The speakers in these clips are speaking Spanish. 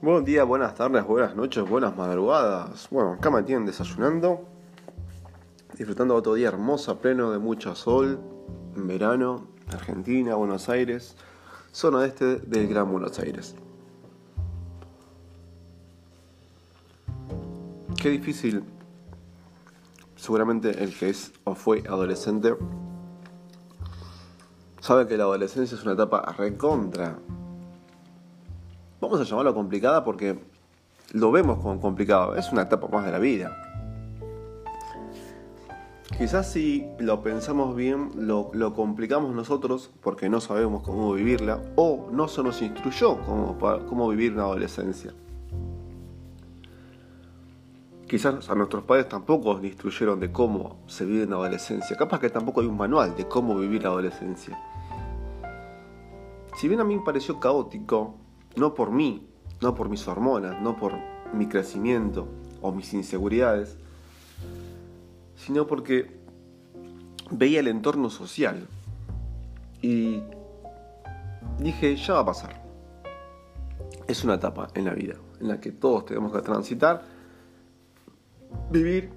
Buen día, buenas tardes, buenas noches, buenas madrugadas. Bueno, acá me tienen desayunando, disfrutando otro día hermoso, pleno de mucho sol, en verano, Argentina, Buenos Aires, zona este del Gran Buenos Aires. Qué difícil, seguramente el que es o fue adolescente, sabe que la adolescencia es una etapa recontra vamos a llamarlo complicada porque lo vemos como complicado, es una etapa más de la vida. Quizás si lo pensamos bien, lo, complicamos nosotros porque no sabemos cómo vivirla o no se nos instruyó cómo, cómo vivir una adolescencia. Quizás a nuestros padres tampoco nos instruyeron de cómo se vive una adolescencia. Capaz que tampoco hay un manual de cómo vivir la adolescencia. Si bien a mí me pareció caótico, no por mí, no por mis hormonas, no por mi crecimiento o mis inseguridades, sino porque veía el entorno social y dije, ya va a pasar. Es una etapa en la vida en la que todos tenemos que transitar, vivir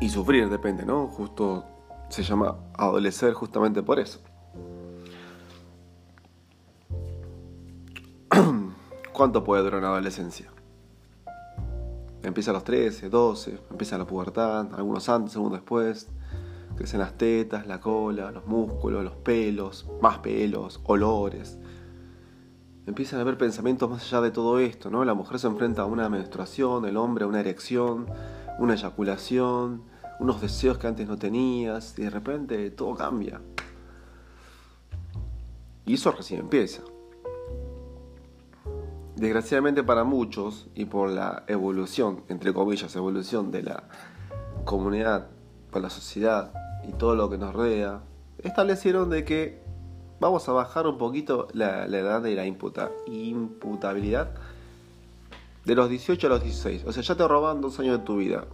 y sufrir, depende, ¿no? Justo se llama adolecer justamente por eso. ¿Cuánto puede durar una adolescencia? Empieza a los 13, 12, empieza la pubertad, algunos antes, algunos después. Crecen las tetas, la cola, los músculos, los pelos, más pelos, olores. Empiezan a haber pensamientos más allá de todo esto, ¿no? La mujer se enfrenta a una menstruación, el hombre a una erección, una eyaculación, unos deseos que antes no tenías y de repente todo cambia. Y eso recién empieza. Desgraciadamente para muchos y por la evolución, entre comillas, evolución de la comunidad, por la sociedad y todo lo que nos rodea, establecieron de que vamos a bajar un poquito la, edad de la imputa, imputabilidad de los 18 a los 16. O sea, ya te roban dos años de tu vida.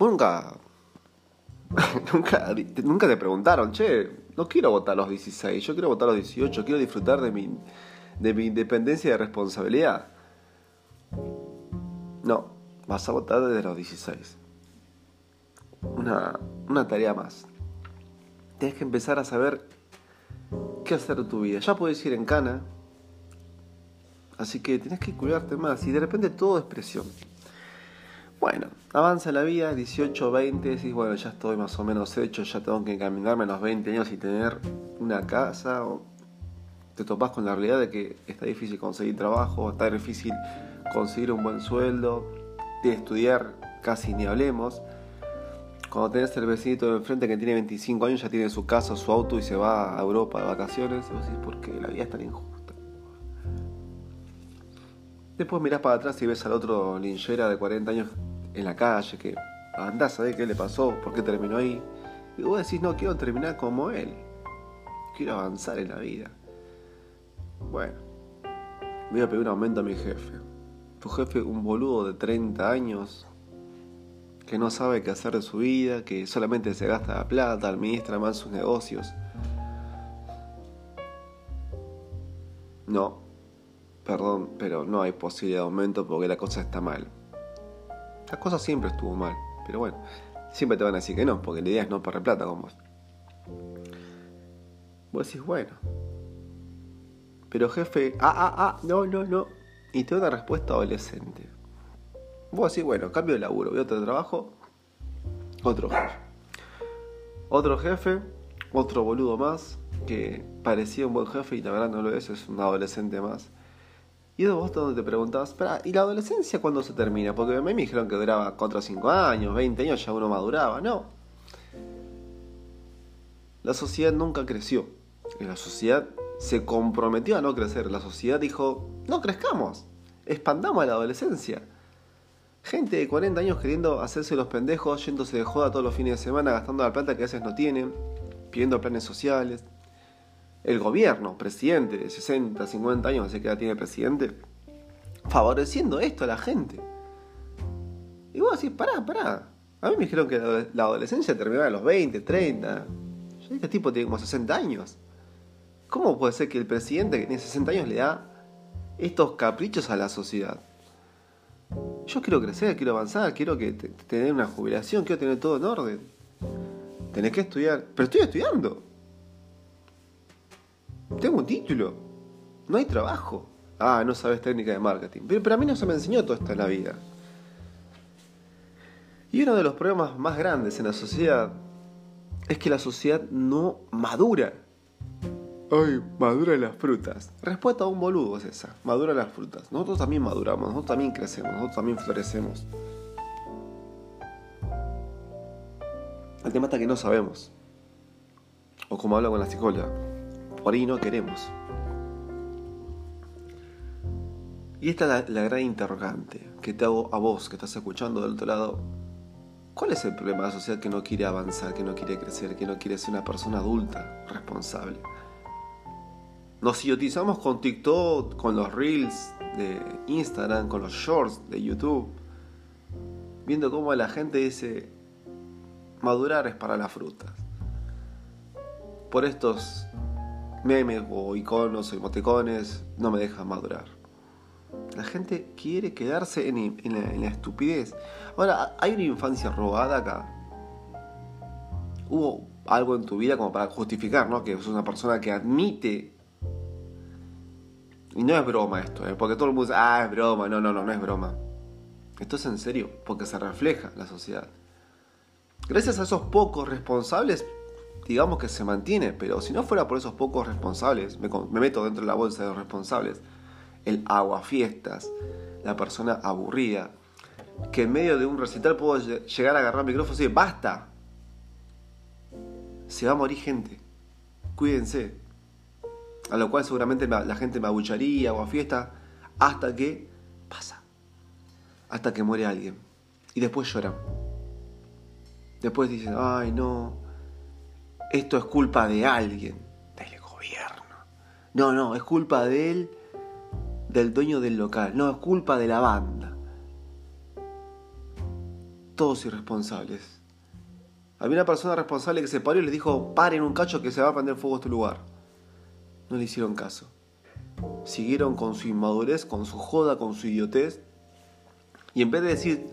Nunca, nunca, nunca te preguntaron, che, no quiero votar a los 16, yo quiero votar a los 18, quiero disfrutar de mi, de mi independencia y de responsabilidad. No, vas a votar desde los 16. Una, una tarea más. Tienes que empezar a saber qué hacer de tu vida. Ya puedes ir en cana, así que tienes que cuidarte más y de repente todo es presión. Bueno, avanza la vida, 18, 20, decís, bueno, ya estoy más o menos hecho, ya tengo que encaminarme a los 20 años y tener una casa. Te topas con la realidad de que está difícil conseguir trabajo, está difícil conseguir un buen sueldo, de estudiar casi ni hablemos. Cuando tenés el vecinito de enfrente que tiene 25 años, ya tiene su casa, su auto y se va a Europa de vacaciones, y vos decís, ¿por qué la vida es tan injusta? Después mirás para atrás y ves al otro linchera de 40 años en la calle, que andás a ver qué le pasó, por qué terminó ahí. Y vos decís, no, quiero terminar como él. Quiero avanzar en la vida. Bueno, voy a pedir un aumento a mi jefe. Tu jefe, un boludo de 30 años, que no sabe qué hacer de su vida, que solamente se gasta la plata, administra mal sus negocios. No, perdón, pero no hay posibilidad de aumento porque la cosa está mal. Las cosas siempre estuvo mal. Pero bueno, siempre te van a decir que no, porque la idea es no perder plata con vos. Vos decís, bueno. Pero jefe, ah, ah, ah, no, no, no. Y te da una respuesta adolescente. Vos decís, bueno, cambio de laburo, voy a otro trabajo, otro jefe. Otro jefe, otro boludo más, que parecía un buen jefe y la verdad no lo es, es un adolescente más. Y vos donde te preguntabas, ¿y la adolescencia cuándo se termina? Porque a mí me dijeron que duraba 4 o 5 años, 20 años, ya uno maduraba. No. La sociedad nunca creció. Y la sociedad se comprometió a no crecer. La sociedad dijo, no crezcamos, expandamos la adolescencia. Gente de 40 años queriendo hacerse los pendejos, yéndose de joda todos los fines de semana, gastando la plata que a veces no tienen, pidiendo planes sociales el gobierno, presidente de 60, 50 años, así que ya tiene presidente, favoreciendo esto a la gente. Y vos decís, pará, pará. A mí me dijeron que la adolescencia terminaba a los 20, 30. Yo este tipo tiene como 60 años. ¿Cómo puede ser que el presidente que tiene 60 años le da estos caprichos a la sociedad? Yo quiero crecer, quiero avanzar, quiero que tener una jubilación, quiero tener todo en orden. Tenés que estudiar. Pero estoy estudiando. Tengo un título. No hay trabajo. Ah, no sabes técnica de marketing. Pero, pero a mí no se me enseñó todo esto en la vida. Y uno de los problemas más grandes en la sociedad es que la sociedad no madura. Ay, madura las frutas. Respuesta a un boludo es esa. Madura las frutas. Nosotros también maduramos, nosotros también crecemos, nosotros también florecemos. El tema está que no sabemos. O como hablo con la psicóloga, por ahí no queremos. Y esta es la, gran interrogante que te hago a vos que estás escuchando del otro lado. ¿Cuál es el problema de la sociedad que no quiere avanzar, que no quiere crecer, que no quiere ser una persona adulta, responsable? Nos idiotizamos con TikTok, con los reels de Instagram, con los shorts de YouTube, viendo cómo la gente dice, madurar es para las frutas. Por estos memes o iconos o emoticones no me dejan madurar. La gente quiere quedarse en, la, estupidez. Ahora, ¿hay una infancia robada acá? ¿Hubo algo en tu vida como para justificar, ¿no? Que sos una persona que admite y no es broma esto, ¿eh? porque todo el mundo dice, ah, es broma. No, no, no, no es broma. Esto es en serio, porque se refleja la sociedad. Gracias a esos pocos responsables, digamos que se mantiene, pero si no fuera por esos pocos responsables, me, meto dentro de la bolsa de los responsables, el aguafiestas, la persona aburrida, que en medio de un recital puedo llegar a agarrar el micrófono y decir, basta, se va a morir gente, cuídense, a lo cual seguramente la gente me abucharía o a fiesta, hasta que pasa, hasta que muere alguien. Y después lloran. Después dicen, ay no, esto es culpa de alguien, del gobierno. No, no, es culpa de él, del dueño del local. No, es culpa de la banda. Todos irresponsables. Había una persona responsable que se paró y les dijo, paren un cacho que se va a prender fuego este lugar no le hicieron caso. Siguieron con su inmadurez, con su joda, con su idiotez. Y en vez de decir,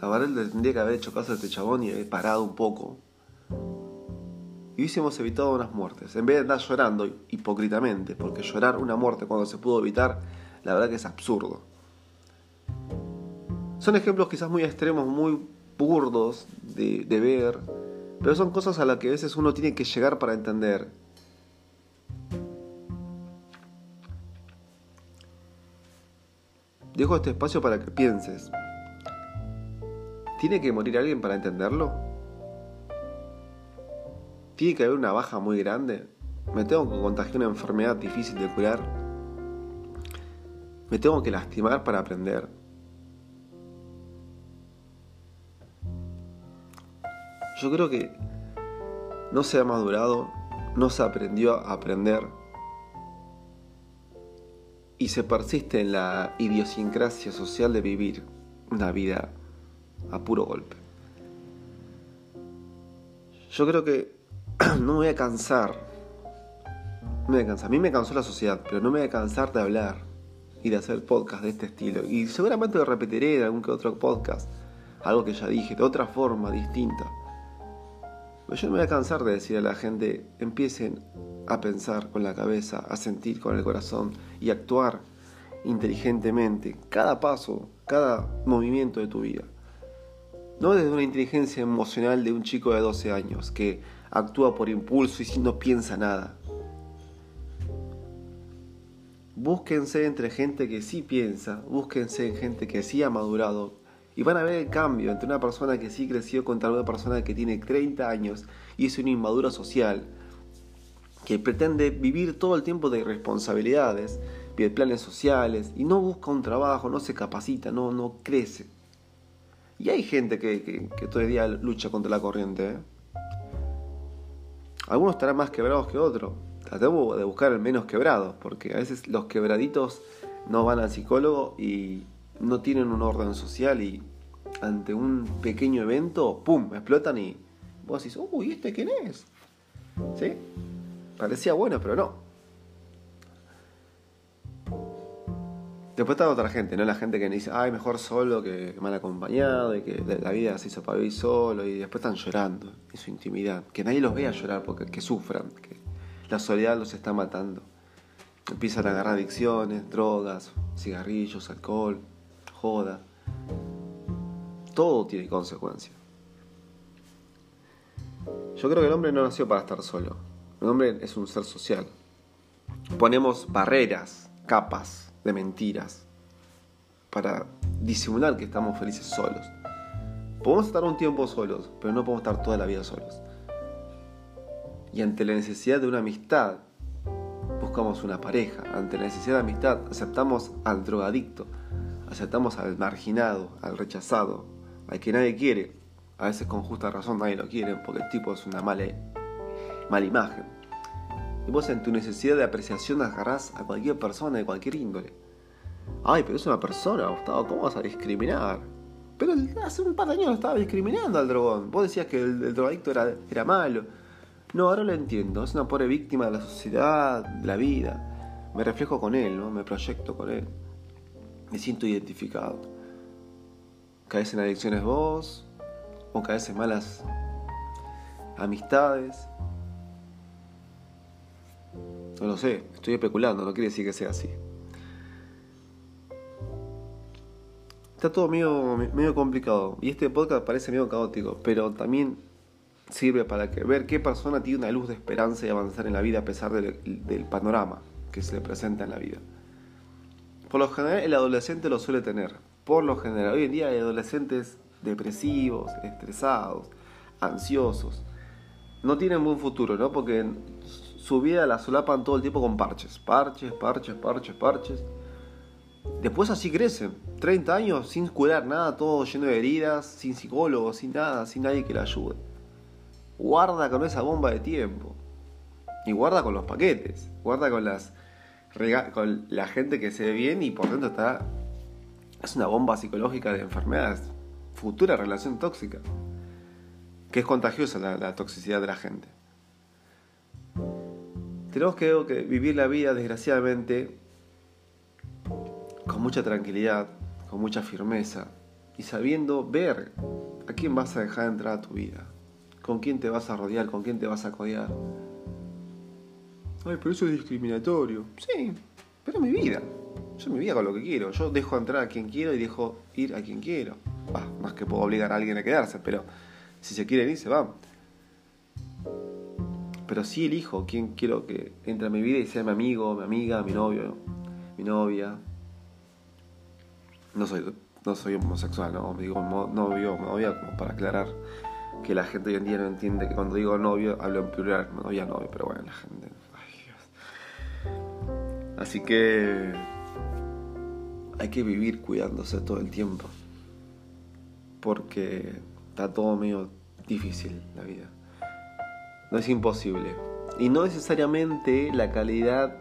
la verdad tendría que haber hecho caso a este chabón y haber parado un poco. Y hubiésemos evitado unas muertes. En vez de andar llorando hipócritamente, porque llorar una muerte cuando se pudo evitar, la verdad que es absurdo. Son ejemplos quizás muy extremos, muy burdos de, de ver, pero son cosas a las que a veces uno tiene que llegar para entender Dejo este espacio para que pienses. ¿Tiene que morir alguien para entenderlo? ¿Tiene que haber una baja muy grande? ¿Me tengo que contagiar una enfermedad difícil de curar? ¿Me tengo que lastimar para aprender? Yo creo que no se ha madurado, no se aprendió a aprender y se persiste en la idiosincrasia social de vivir una vida a puro golpe. Yo creo que no me voy a cansar. No me voy a cansar. A mí me cansó la sociedad, pero no me voy a cansar de hablar y de hacer podcast de este estilo. Y seguramente lo repetiré en algún que otro podcast. Algo que ya dije, de otra forma, distinta. Pero yo no me voy a cansar de decir a la gente, empiecen a pensar con la cabeza, a sentir con el corazón y actuar inteligentemente cada paso, cada movimiento de tu vida. No desde una inteligencia emocional de un chico de 12 años que actúa por impulso y no piensa nada. Búsquense entre gente que sí piensa, búsquense en gente que sí ha madurado y van a ver el cambio entre una persona que sí creció contra una persona que tiene 30 años y es una inmadura social, que pretende vivir todo el tiempo de irresponsabilidades, pide planes sociales y no busca un trabajo, no se capacita, no, no crece. Y hay gente que, día lucha contra la corriente. ¿eh? Algunos estarán más quebrados que otros. Tratemos de buscar el menos quebrados, porque a veces los quebraditos no van al psicólogo y no tienen un orden social y ante un pequeño evento, ¡pum!, explotan y vos decís, uy, ¿este quién es? ¿Sí? Parecía bueno, pero no. Después está otra gente, ¿no? La gente que dice, ay, mejor solo que mal acompañado y que la vida se hizo para vivir solo y después están llorando en su intimidad. Que nadie los vea llorar porque que sufran, que la soledad los está matando. Empiezan a agarrar adicciones, drogas, cigarrillos, alcohol, joda. Todo tiene consecuencias. Yo creo que el hombre no nació para estar solo. El hombre es un ser social. Ponemos barreras, capas de mentiras para disimular que estamos felices solos. Podemos estar un tiempo solos, pero no podemos estar toda la vida solos. Y ante la necesidad de una amistad, buscamos una pareja. Ante la necesidad de amistad, aceptamos al drogadicto, aceptamos al marginado, al rechazado, al que nadie quiere. A veces con justa razón nadie lo quiere, porque el tipo es una mala, mala imagen. Y vos en tu necesidad de apreciación agarrás a cualquier persona de cualquier índole. Ay, pero es una persona, Gustavo, ¿cómo vas a discriminar? Pero hace un par de años estaba discriminando al drogón. Vos decías que el, drogadicto era, era malo. No, ahora lo entiendo. Es una pobre víctima de la sociedad, de la vida. Me reflejo con él, ¿no? Me proyecto con él. Me siento identificado. Caes en adicciones vos, o caes en malas amistades. No lo sé, estoy especulando, no quiere decir que sea así. Está todo medio, medio complicado y este podcast parece medio caótico, pero también sirve para que, ver qué persona tiene una luz de esperanza y avanzar en la vida a pesar del, panorama que se le presenta en la vida. Por lo general el adolescente lo suele tener. Por lo general, hoy en día hay adolescentes depresivos, estresados, ansiosos. No tienen buen futuro, ¿no? Porque su vida la solapan todo el tiempo con parches. Parches, parches, parches, parches. Después así crecen. 30 años sin curar nada, todo lleno de heridas, sin psicólogo, sin nada, sin nadie que le ayude. Guarda con esa bomba de tiempo. Y guarda con los paquetes. Guarda con las con la gente que se ve bien y por dentro está es una bomba psicológica de enfermedades, futura relación tóxica, que es contagiosa la, toxicidad de la gente. Tenemos que, que vivir la vida, desgraciadamente, con mucha tranquilidad, con mucha firmeza y sabiendo ver a quién vas a dejar entrar a tu vida con quién te vas a rodear, con quién te vas a codear. Ay, pero eso es discriminatorio. Sí, pero es mi vida. Yo mi vida con lo que quiero. Yo dejo entrar a quien quiero y dejo ir a quien quiero. Bah, más que puedo obligar a alguien a quedarse, pero si se quieren ir, se van. Pero sí elijo quién quiero que entre a mi vida y sea mi amigo, mi amiga, mi novio, mi novia. No soy, no soy homosexual, no, digo novio, novia, como para aclarar que la gente hoy en día no entiende que cuando digo novio hablo en plural, novia, novio, pero bueno, la gente. Ay, Dios. Así que hay que vivir cuidándose todo el tiempo. Porque está todo medio difícil la vida. No es imposible. Y no necesariamente la calidad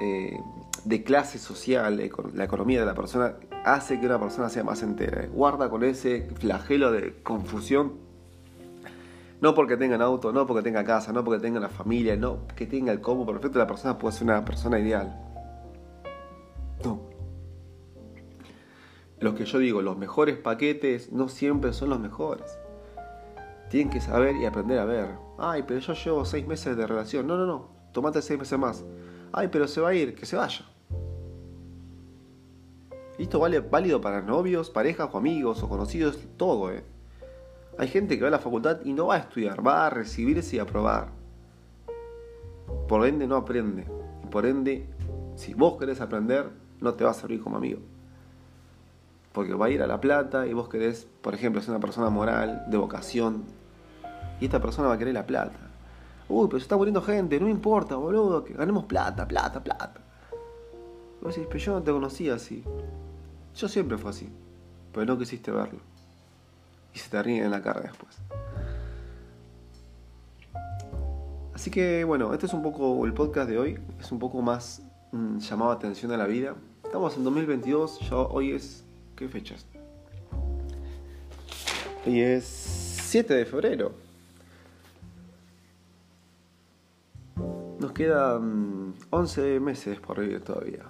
eh, de clase social, la economía de la persona, hace que una persona sea más entera. Guarda con ese flagelo de confusión. No porque tengan auto, no porque tenga casa, no porque tenga la familia, no que tenga el combo perfecto, la persona puede ser una persona ideal. No. Los que yo digo, los mejores paquetes no siempre son los mejores. Tienen que saber y aprender a ver. Ay, pero yo llevo seis meses de relación. No, no, no. Tomate seis meses más. Ay, pero se va a ir, que se vaya. esto vale válido para novios, parejas o amigos o conocidos, todo, ¿eh? Hay gente que va a la facultad y no va a estudiar, va a recibirse y a probar. Por ende no aprende. por ende, si vos querés aprender, no te va a servir como amigo. Porque va a ir a La Plata y vos querés, por ejemplo, ser una persona moral, de vocación. Y esta persona va a querer la plata. Uy, pero se está muriendo gente, no importa, boludo, que ganemos plata, plata, plata. vos decís, pero yo no te conocía así. Yo siempre fue así, pero no quisiste verlo. Y se te ríen en la cara después. Así que bueno, este es un poco el podcast de hoy. Es un poco más mm, llamado atención a la vida. Estamos en 2022, ya hoy es... ¿Qué fechas? Hoy es 7 de febrero. Nos quedan 11 meses por vivir todavía.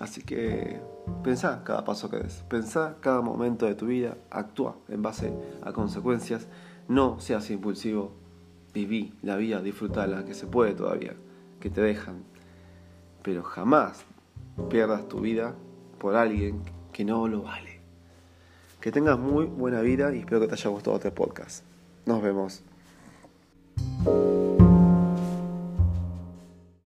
Así que pensá cada paso que des, pensá cada momento de tu vida, actúa en base a consecuencias, no seas impulsivo, viví la vida, disfrutala, que se puede todavía, que te dejan, pero jamás pierdas tu vida por alguien que no lo vale. Que tengas muy buena vida y espero que te haya gustado este podcast. Nos vemos.